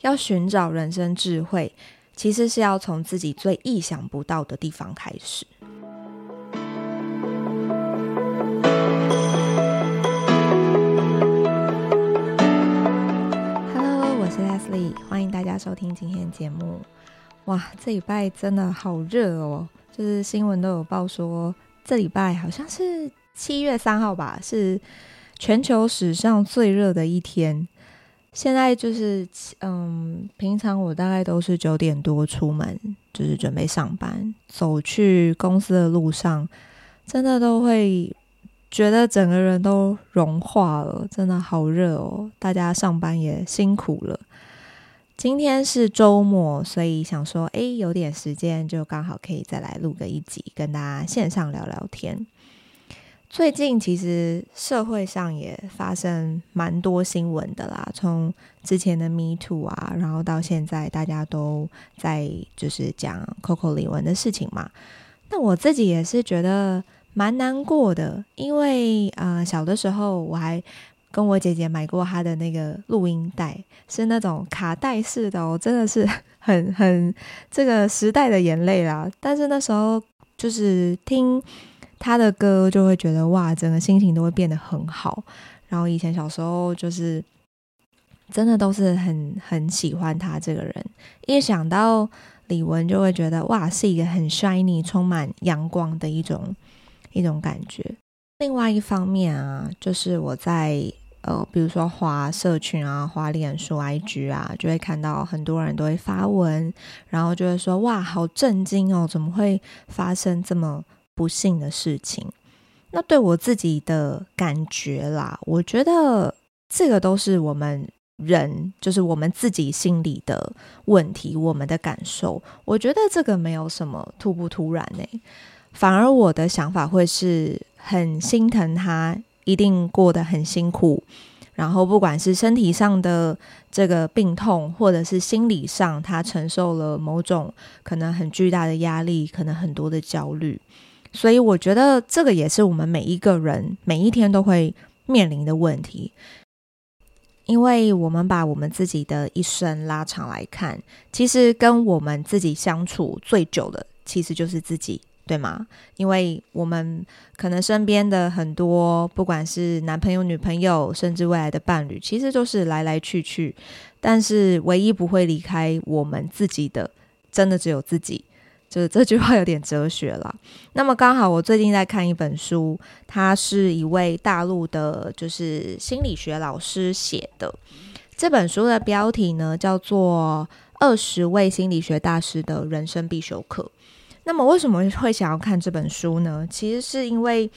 要寻找人生智慧，其实是要从自己最意想不到的地方开始。Hello，我是 Leslie，欢迎大家收听今天的节目。哇，这礼拜真的好热哦！就是新闻都有报说，这礼拜好像是七月三号吧，是全球史上最热的一天。现在就是，嗯，平常我大概都是九点多出门，就是准备上班，走去公司的路上，真的都会觉得整个人都融化了，真的好热哦！大家上班也辛苦了。今天是周末，所以想说，诶，有点时间，就刚好可以再来录个一集，跟大家线上聊聊天。最近其实社会上也发生蛮多新闻的啦，从之前的 Me Too 啊，然后到现在大家都在就是讲 Coco 李玟的事情嘛。那我自己也是觉得蛮难过的，因为啊、小的时候我还跟我姐姐买过她的那个录音带，是那种卡带式的哦，真的是很很这个时代的眼泪啦。但是那时候就是听。他的歌就会觉得哇，整个心情都会变得很好。然后以前小时候就是真的都是很很喜欢他这个人，一想到李玟就会觉得哇，是一个很 shiny、充满阳光的一种一种感觉。另外一方面啊，就是我在呃，比如说滑社群啊、滑脸书、IG 啊，就会看到很多人都会发文，然后就会说哇，好震惊哦，怎么会发生这么不幸的事情，那对我自己的感觉啦，我觉得这个都是我们人，就是我们自己心里的问题，我们的感受。我觉得这个没有什么突不突然呢、反而我的想法会是很心疼他，一定过得很辛苦。然后不管是身体上的这个病痛，或者是心理上他承受了某种可能很巨大的压力，可能很多的焦虑。所以我觉得这个也是我们每一个人每一天都会面临的问题，因为我们把我们自己的一生拉长来看，其实跟我们自己相处最久的其实就是自己，对吗？因为我们可能身边的很多，不管是男朋友、女朋友，甚至未来的伴侣，其实都是来来去去，但是唯一不会离开我们自己的，真的只有自己。就是这句话有点哲学了。那么刚好我最近在看一本书，他是一位大陆的，就是心理学老师写的。这本书的标题呢叫做《二十位心理学大师的人生必修课》。那么为什么会想要看这本书呢？其实是因为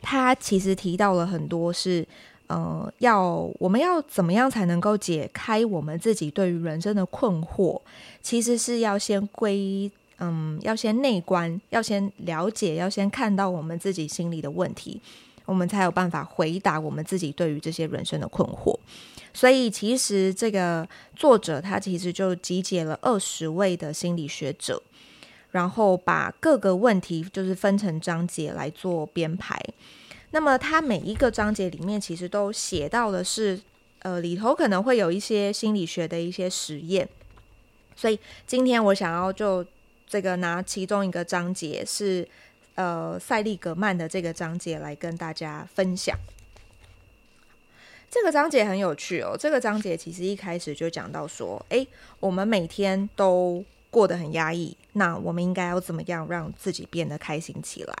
他其实提到了很多是。呃，要我们要怎么样才能够解开我们自己对于人生的困惑？其实是要先归，嗯，要先内观，要先了解，要先看到我们自己心里的问题，我们才有办法回答我们自己对于这些人生的困惑。所以，其实这个作者他其实就集结了二十位的心理学者，然后把各个问题就是分成章节来做编排。那么，他每一个章节里面其实都写到的是，呃，里头可能会有一些心理学的一些实验。所以今天我想要就这个拿其中一个章节是，呃，塞利格曼的这个章节来跟大家分享。这个章节很有趣哦。这个章节其实一开始就讲到说，诶，我们每天都过得很压抑，那我们应该要怎么样让自己变得开心起来？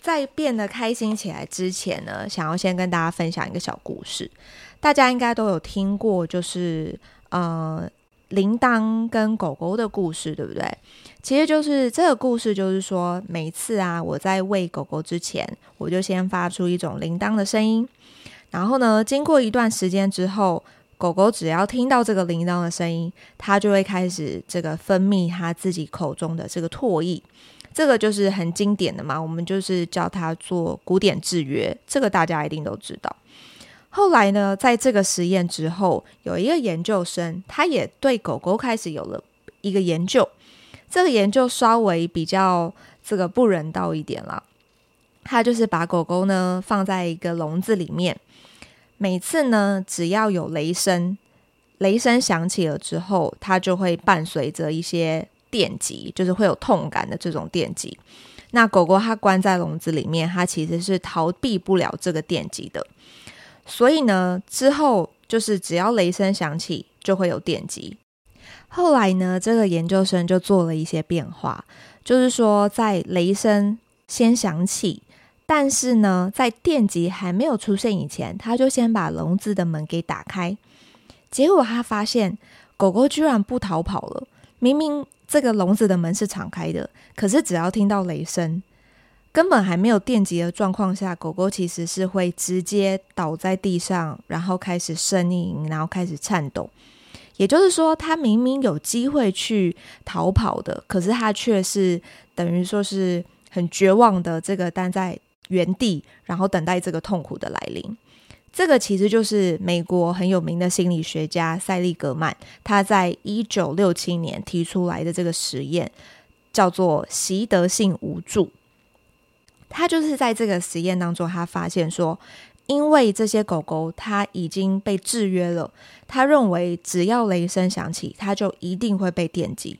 在变得开心起来之前呢，想要先跟大家分享一个小故事。大家应该都有听过，就是呃，铃铛跟狗狗的故事，对不对？其实就是这个故事，就是说，每次啊，我在喂狗狗之前，我就先发出一种铃铛的声音，然后呢，经过一段时间之后，狗狗只要听到这个铃铛的声音，它就会开始这个分泌它自己口中的这个唾液。这个就是很经典的嘛，我们就是叫它做古典制约，这个大家一定都知道。后来呢，在这个实验之后，有一个研究生，他也对狗狗开始有了一个研究。这个研究稍微比较这个不人道一点了，他就是把狗狗呢放在一个笼子里面，每次呢只要有雷声，雷声响起了之后，它就会伴随着一些电击，就是会有痛感的这种电击。那狗狗它关在笼子里面，它其实是逃避不了这个电击的。所以呢，之后就是只要雷声响起，就会有电击。后来呢，这个研究生就做了一些变化，就是说在雷声先响起，但是呢，在电击还没有出现以前，他就先把笼子的门给打开。结果他发现，狗狗居然不逃跑了。明明这个笼子的门是敞开的，可是只要听到雷声，根本还没有电击的状况下，狗狗其实是会直接倒在地上，然后开始呻吟，然后开始颤抖。也就是说，它明明有机会去逃跑的，可是它却是等于说是很绝望的，这个待在原地，然后等待这个痛苦的来临。这个其实就是美国很有名的心理学家塞利格曼，他在一九六七年提出来的这个实验，叫做习得性无助。他就是在这个实验当中，他发现说，因为这些狗狗它已经被制约了，他认为只要雷声响起，它就一定会被电击。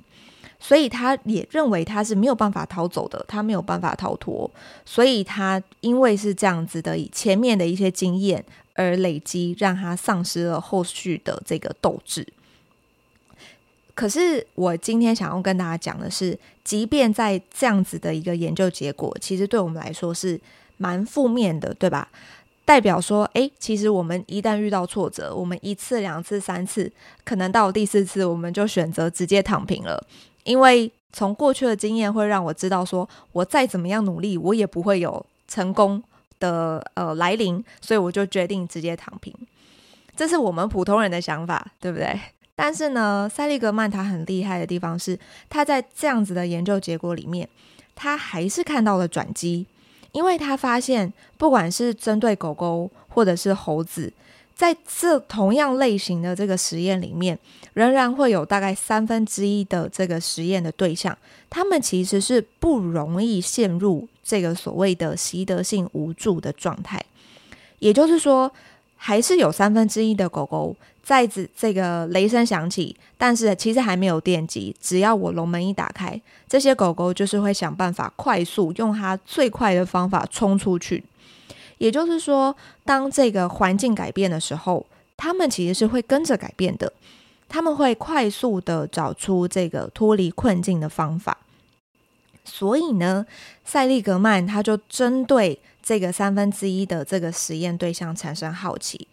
所以他也认为他是没有办法逃走的，他没有办法逃脱，所以他因为是这样子的，以前面的一些经验而累积，让他丧失了后续的这个斗志。可是我今天想要跟大家讲的是，即便在这样子的一个研究结果，其实对我们来说是蛮负面的，对吧？代表说，诶，其实我们一旦遇到挫折，我们一次、两次、三次，可能到第四次，我们就选择直接躺平了。因为从过去的经验会让我知道，说我再怎么样努力，我也不会有成功的呃来临，所以我就决定直接躺平。这是我们普通人的想法，对不对？但是呢，塞利格曼他很厉害的地方是，他在这样子的研究结果里面，他还是看到了转机，因为他发现，不管是针对狗狗或者是猴子。在这同样类型的这个实验里面，仍然会有大概三分之一的这个实验的对象，他们其实是不容易陷入这个所谓的习得性无助的状态。也就是说，还是有三分之一的狗狗在这这个雷声响起，但是其实还没有电击，只要我笼门一打开，这些狗狗就是会想办法快速用它最快的方法冲出去。也就是说，当这个环境改变的时候，他们其实是会跟着改变的。他们会快速的找出这个脱离困境的方法。所以呢，塞利格曼他就针对这个三分之一的这个实验对象产生好奇。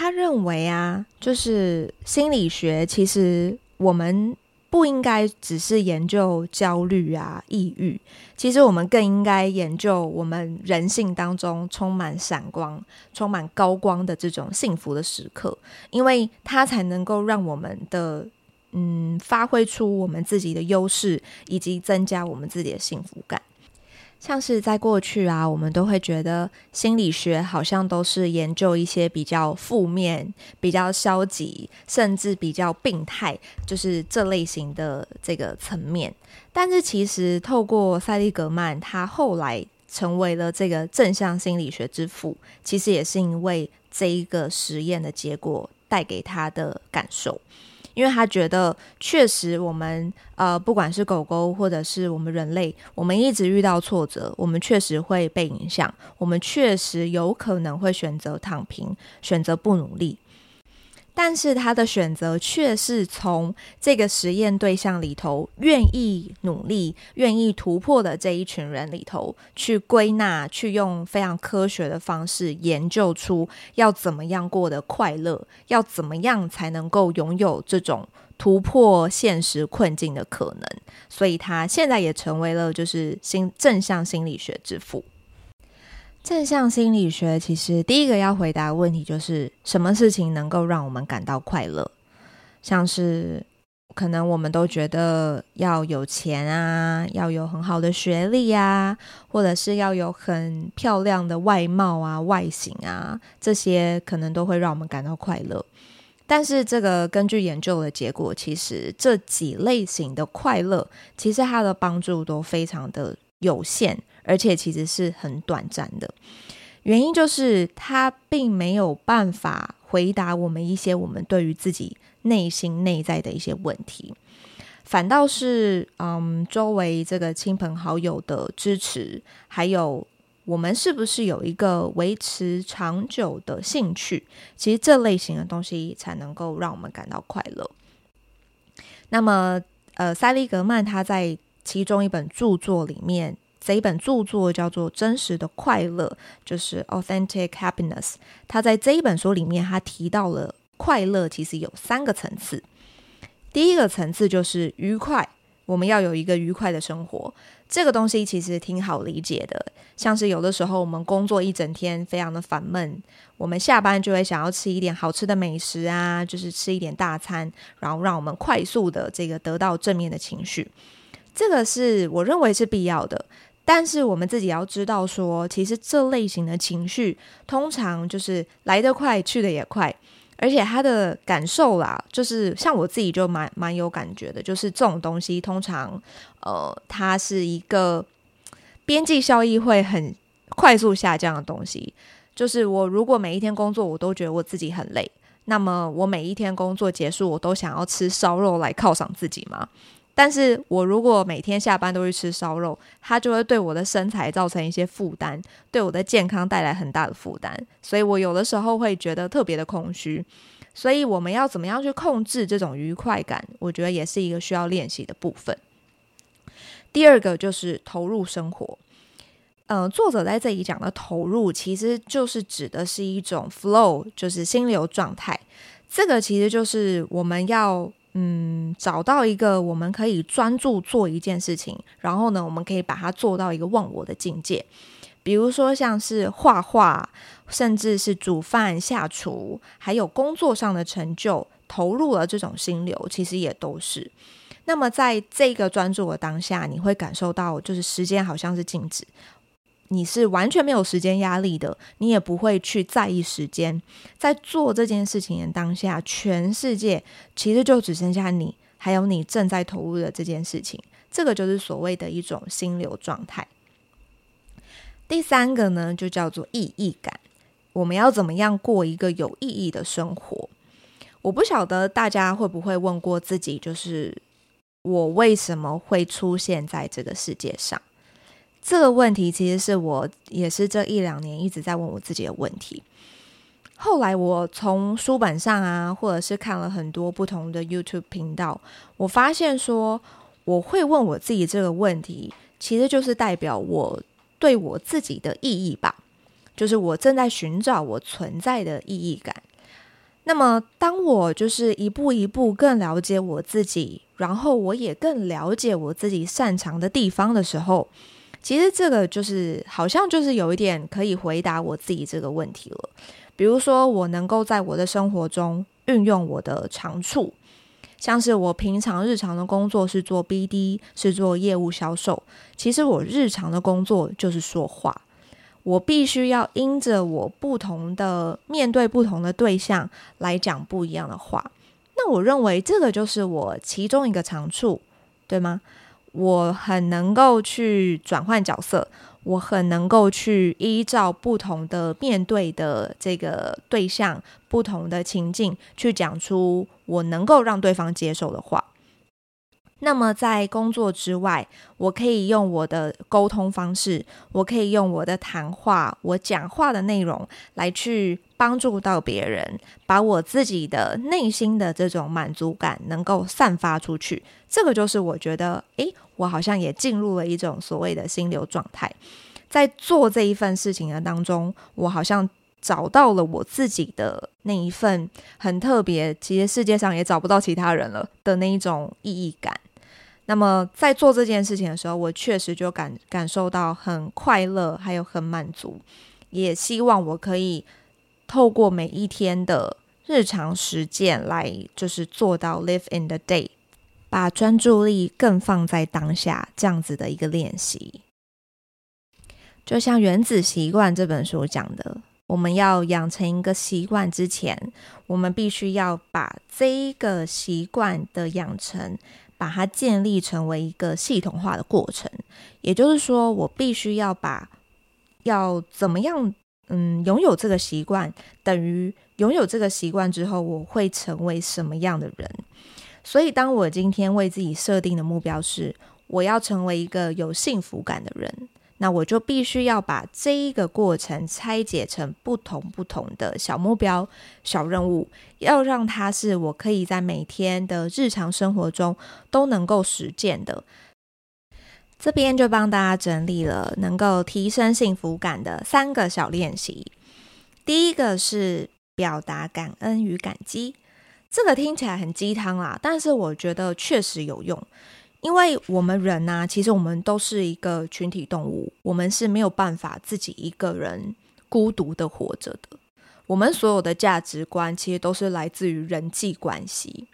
他认为啊，就是心理学其实我们。不应该只是研究焦虑啊、抑郁，其实我们更应该研究我们人性当中充满闪光、充满高光的这种幸福的时刻，因为它才能够让我们的嗯发挥出我们自己的优势，以及增加我们自己的幸福感。像是在过去啊，我们都会觉得心理学好像都是研究一些比较负面、比较消极，甚至比较病态，就是这类型的这个层面。但是其实透过塞利格曼，他后来成为了这个正向心理学之父，其实也是因为这一个实验的结果带给他的感受。因为他觉得，确实我们呃，不管是狗狗或者是我们人类，我们一直遇到挫折，我们确实会被影响，我们确实有可能会选择躺平，选择不努力。但是他的选择却是从这个实验对象里头愿意努力、愿意突破的这一群人里头去归纳，去用非常科学的方式研究出要怎么样过得快乐，要怎么样才能够拥有这种突破现实困境的可能。所以他现在也成为了就是心正向心理学之父。正向心理学其实第一个要回答的问题就是什么事情能够让我们感到快乐？像是可能我们都觉得要有钱啊，要有很好的学历啊，或者是要有很漂亮的外貌啊、外形啊，这些可能都会让我们感到快乐。但是这个根据研究的结果，其实这几类型的快乐，其实它的帮助都非常的有限。而且其实是很短暂的，原因就是他并没有办法回答我们一些我们对于自己内心内在的一些问题，反倒是嗯，周围这个亲朋好友的支持，还有我们是不是有一个维持长久的兴趣，其实这类型的东西才能够让我们感到快乐。那么，呃，塞利格曼他在其中一本著作里面。这一本著作叫做《真实的快乐》，就是 Authentic Happiness。他在这一本书里面，他提到了快乐其实有三个层次。第一个层次就是愉快，我们要有一个愉快的生活。这个东西其实挺好理解的，像是有的时候我们工作一整天非常的烦闷，我们下班就会想要吃一点好吃的美食啊，就是吃一点大餐，然后让我们快速的这个得到正面的情绪。这个是我认为是必要的。但是我们自己要知道说，其实这类型的情绪通常就是来得快，去得也快，而且他的感受啦，就是像我自己就蛮蛮有感觉的，就是这种东西通常，呃，它是一个边际效益会很快速下降的东西。就是我如果每一天工作，我都觉得我自己很累，那么我每一天工作结束，我都想要吃烧肉来犒赏自己嘛。但是我如果每天下班都去吃烧肉，它就会对我的身材造成一些负担，对我的健康带来很大的负担，所以我有的时候会觉得特别的空虚。所以我们要怎么样去控制这种愉快感？我觉得也是一个需要练习的部分。第二个就是投入生活。嗯、作者在这里讲的投入，其实就是指的是一种 flow，就是心流状态。这个其实就是我们要。嗯，找到一个我们可以专注做一件事情，然后呢，我们可以把它做到一个忘我的境界。比如说，像是画画，甚至是煮饭、下厨，还有工作上的成就，投入了这种心流，其实也都是。那么，在这个专注的当下，你会感受到，就是时间好像是静止。你是完全没有时间压力的，你也不会去在意时间，在做这件事情的当下，全世界其实就只剩下你，还有你正在投入的这件事情，这个就是所谓的一种心流状态。第三个呢，就叫做意义感。我们要怎么样过一个有意义的生活？我不晓得大家会不会问过自己，就是我为什么会出现在这个世界上？这个问题其实是我也是这一两年一直在问我自己的问题。后来我从书本上啊，或者是看了很多不同的 YouTube 频道，我发现说我会问我自己这个问题，其实就是代表我对我自己的意义吧，就是我正在寻找我存在的意义感。那么，当我就是一步一步更了解我自己，然后我也更了解我自己擅长的地方的时候。其实这个就是好像就是有一点可以回答我自己这个问题了。比如说，我能够在我的生活中运用我的长处，像是我平常日常的工作是做 BD，是做业务销售。其实我日常的工作就是说话，我必须要因着我不同的面对不同的对象来讲不一样的话。那我认为这个就是我其中一个长处，对吗？我很能够去转换角色，我很能够去依照不同的面对的这个对象、不同的情境，去讲出我能够让对方接受的话。那么在工作之外，我可以用我的沟通方式，我可以用我的谈话，我讲话的内容来去帮助到别人，把我自己的内心的这种满足感能够散发出去。这个就是我觉得，诶，我好像也进入了一种所谓的心流状态，在做这一份事情的当中，我好像。找到了我自己的那一份很特别，其实世界上也找不到其他人了的那一种意义感。那么在做这件事情的时候，我确实就感感受到很快乐，还有很满足。也希望我可以透过每一天的日常实践来，就是做到 live in the day，把专注力更放在当下这样子的一个练习。就像《原子习惯》这本书讲的。我们要养成一个习惯之前，我们必须要把这一个习惯的养成，把它建立成为一个系统化的过程。也就是说，我必须要把要怎么样嗯，拥有这个习惯等于拥有这个习惯之后，我会成为什么样的人？所以，当我今天为自己设定的目标是我要成为一个有幸福感的人，那我就必须要把这一个过程拆解成不同不同的小目标、小任务，要让它是我可以在每天的日常生活中都能够实践的。这边就帮大家整理了能够提升幸福感的三个小练习。第一个是表达感恩与感激，这个听起来很鸡汤啦，但是我觉得确实有用，因为我们人呐，其实我们都是一个群体动物，我们是没有办法自己一个人孤独的活着的。我们所有的价值观其实都是来自于人际关系。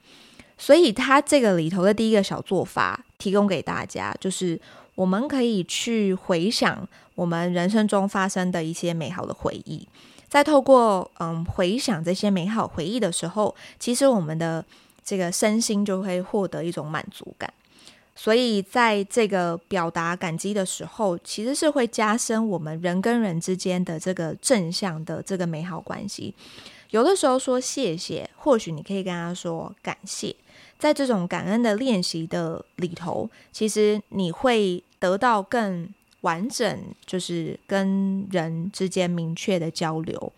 所以，他这个里头的第一个小做法，提供给大家，就是我们可以去回想我们人生中发生的一些美好的回忆，在透过嗯回想这些美好回忆的时候，其实我们的这个身心就会获得一种满足感。所以，在这个表达感激的时候，其实是会加深我们人跟人之间的这个正向的这个美好关系。有的时候说谢谢，或许你可以跟他说感谢。在这种感恩的练习的里头，其实你会得到更完整，就是跟人之间明确的交流。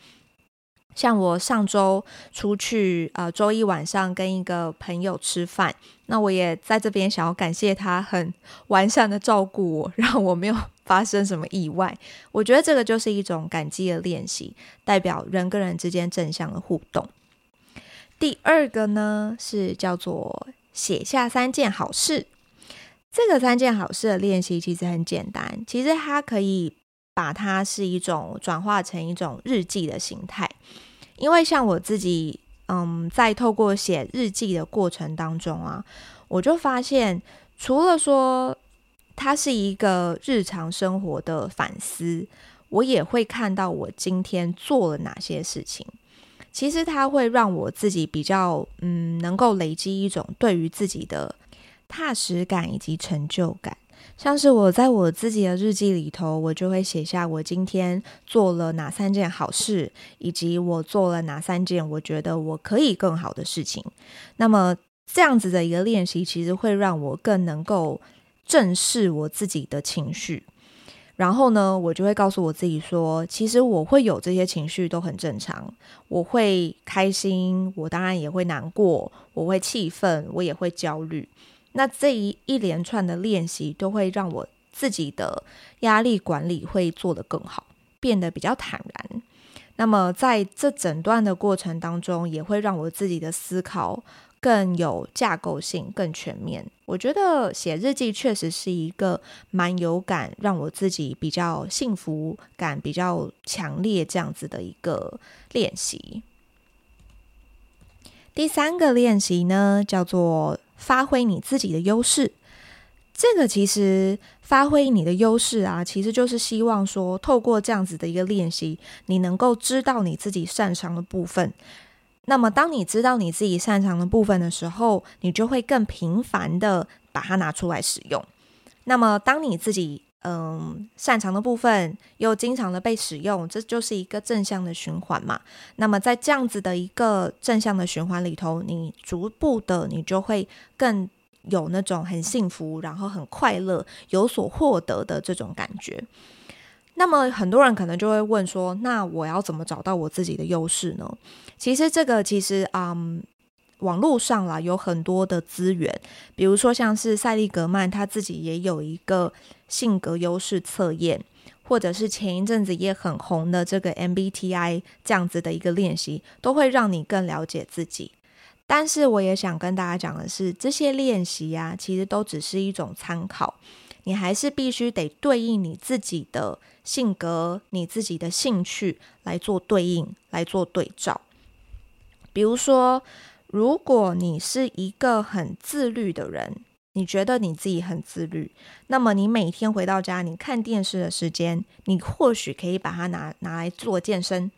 像我上周出去，呃，周一晚上跟一个朋友吃饭，那我也在这边想要感谢他很完善的照顾我，让我没有发生什么意外。我觉得这个就是一种感激的练习，代表人跟人之间正向的互动。第二个呢，是叫做写下三件好事。这个三件好事的练习其实很简单，其实它可以把它是一种转化成一种日记的形态。因为像我自己，嗯，在透过写日记的过程当中啊，我就发现，除了说它是一个日常生活的反思，我也会看到我今天做了哪些事情。其实它会让我自己比较，嗯，能够累积一种对于自己的踏实感以及成就感。像是我在我自己的日记里头，我就会写下我今天做了哪三件好事，以及我做了哪三件我觉得我可以更好的事情。那么这样子的一个练习，其实会让我更能够正视我自己的情绪。然后呢，我就会告诉我自己说，其实我会有这些情绪都很正常。我会开心，我当然也会难过，我会气愤，我也会焦虑。那这一一连串的练习都会让我自己的压力管理会做得更好，变得比较坦然。那么在这整段的过程当中，也会让我自己的思考。更有架构性、更全面。我觉得写日记确实是一个蛮有感，让我自己比较幸福感比较强烈这样子的一个练习。第三个练习呢，叫做发挥你自己的优势。这个其实发挥你的优势啊，其实就是希望说，透过这样子的一个练习，你能够知道你自己擅长的部分。那么，当你知道你自己擅长的部分的时候，你就会更频繁的把它拿出来使用。那么，当你自己嗯擅长的部分又经常的被使用，这就是一个正向的循环嘛。那么，在这样子的一个正向的循环里头，你逐步的你就会更有那种很幸福，然后很快乐，有所获得的这种感觉。那么很多人可能就会问说：“那我要怎么找到我自己的优势呢？”其实这个其实嗯，网络上啦有很多的资源，比如说像是赛利格曼他自己也有一个性格优势测验，或者是前一阵子也很红的这个 MBTI 这样子的一个练习，都会让你更了解自己。但是我也想跟大家讲的是，这些练习呀，其实都只是一种参考。你还是必须得对应你自己的性格、你自己的兴趣来做对应、来做对照。比如说，如果你是一个很自律的人，你觉得你自己很自律，那么你每天回到家，你看电视的时间，你或许可以把它拿拿来做健身。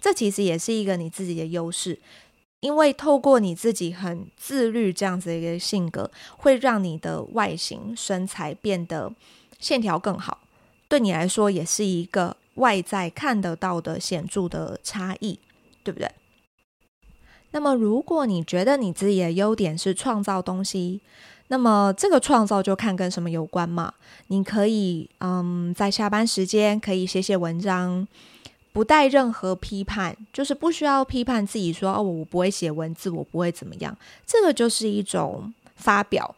这其实也是一个你自己的优势。因为透过你自己很自律这样子的一个性格，会让你的外形身材变得线条更好，对你来说也是一个外在看得到的显著的差异，对不对？那么，如果你觉得你自己的优点是创造东西，那么这个创造就看跟什么有关嘛？你可以，嗯，在下班时间可以写写文章，不带任何批判，就是不需要批判自己说，哦，我不会写文字，我不会怎么样，这个就是一种发表。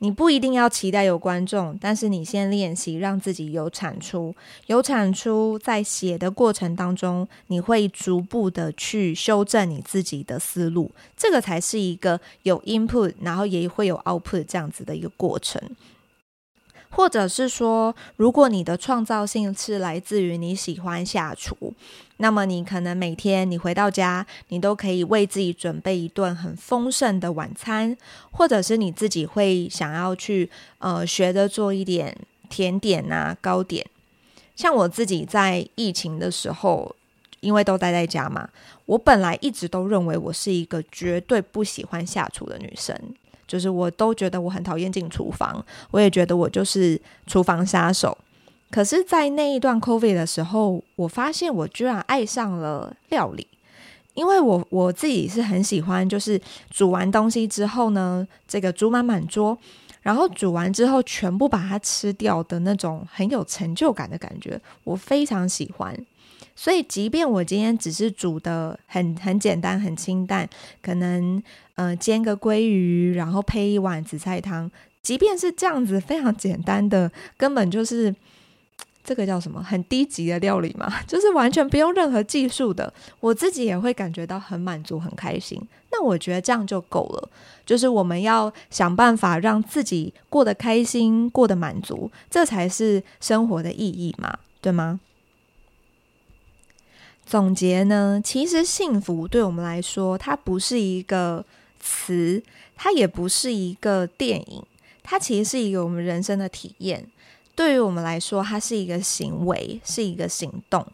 你不一定要期待有观众，但是你先练习，让自己有产出。有产出，在写的过程当中，你会逐步的去修正你自己的思路，这个才是一个有 input，然后也会有 output 这样子的一个过程。或者是说，如果你的创造性是来自于你喜欢下厨，那么你可能每天你回到家，你都可以为自己准备一顿很丰盛的晚餐，或者是你自己会想要去呃学着做一点甜点啊、糕点。像我自己在疫情的时候，因为都待在家嘛，我本来一直都认为我是一个绝对不喜欢下厨的女生。就是我都觉得我很讨厌进厨房，我也觉得我就是厨房杀手。可是，在那一段 COVID 的时候，我发现我居然爱上了料理，因为我我自己是很喜欢，就是煮完东西之后呢，这个煮满满桌，然后煮完之后全部把它吃掉的那种很有成就感的感觉，我非常喜欢。所以，即便我今天只是煮的很很简单、很清淡，可能呃煎个鲑鱼，然后配一碗紫菜汤，即便是这样子非常简单的，根本就是这个叫什么很低级的料理嘛，就是完全不用任何技术的，我自己也会感觉到很满足、很开心。那我觉得这样就够了，就是我们要想办法让自己过得开心、过得满足，这才是生活的意义嘛，对吗？总结呢，其实幸福对我们来说，它不是一个词，它也不是一个电影，它其实是一个我们人生的体验。对于我们来说，它是一个行为，是一个行动。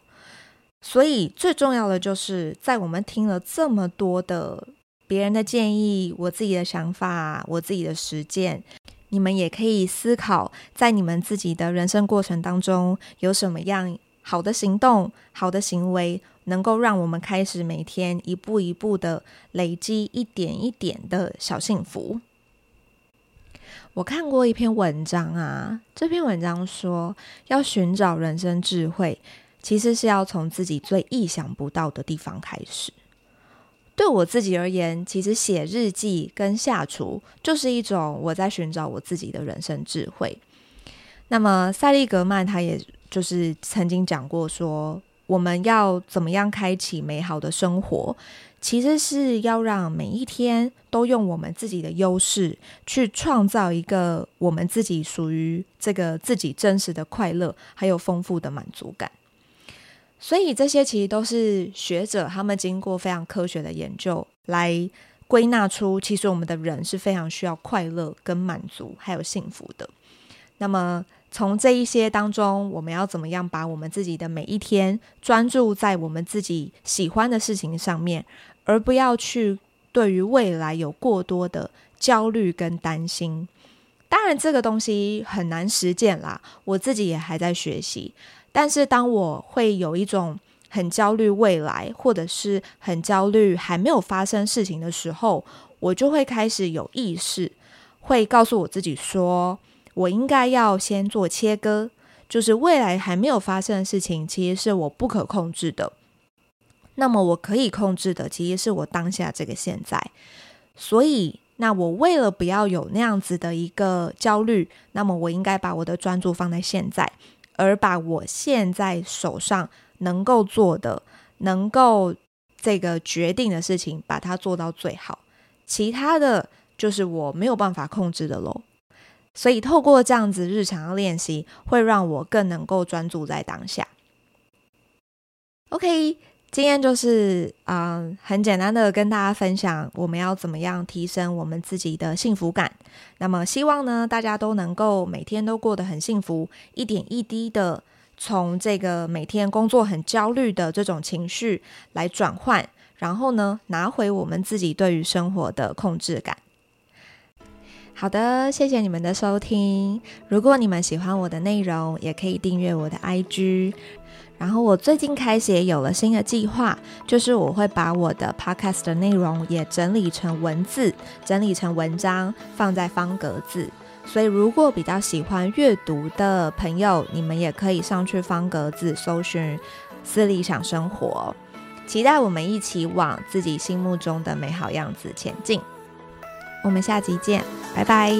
所以最重要的就是，在我们听了这么多的别人的建议、我自己的想法、我自己的实践，你们也可以思考，在你们自己的人生过程当中有什么样。好的行动，好的行为，能够让我们开始每天一步一步的累积一点一点的小幸福。我看过一篇文章啊，这篇文章说，要寻找人生智慧，其实是要从自己最意想不到的地方开始。对我自己而言，其实写日记跟下厨就是一种我在寻找我自己的人生智慧。那么，塞利格曼他也。就是曾经讲过说，我们要怎么样开启美好的生活，其实是要让每一天都用我们自己的优势去创造一个我们自己属于这个自己真实的快乐，还有丰富的满足感。所以这些其实都是学者他们经过非常科学的研究来归纳出，其实我们的人是非常需要快乐跟满足还有幸福的。那么。从这一些当中，我们要怎么样把我们自己的每一天专注在我们自己喜欢的事情上面，而不要去对于未来有过多的焦虑跟担心。当然，这个东西很难实践啦，我自己也还在学习。但是，当我会有一种很焦虑未来，或者是很焦虑还没有发生事情的时候，我就会开始有意识，会告诉我自己说，我应该要先做切割，就是未来还没有发生的事情，其实是我不可控制的。那么我可以控制的，其实是我当下这个现在。所以，那我为了不要有那样子的一个焦虑，那么我应该把我的专注放在现在，而把我现在手上能够做的、能够这个决定的事情，把它做到最好。其他的就是我没有办法控制的喽。所以，透过这样子日常的练习，会让我更能够专注在当下。OK，今天就是嗯，很简单的跟大家分享，我们要怎么样提升我们自己的幸福感。那么，希望呢，大家都能够每天都过得很幸福，一点一滴的从这个每天工作很焦虑的这种情绪来转换，然后呢，拿回我们自己对于生活的控制感。好的，谢谢你们的收听。如果你们喜欢我的内容，也可以订阅我的 IG。然后我最近开始也有了新的计划，就是我会把我的 podcast 的内容也整理成文字，整理成文章，放在方格子。所以如果比较喜欢阅读的朋友，你们也可以上去方格子搜寻“私理想生活”，期待我们一起往自己心目中的美好样子前进。我们下集见拜拜。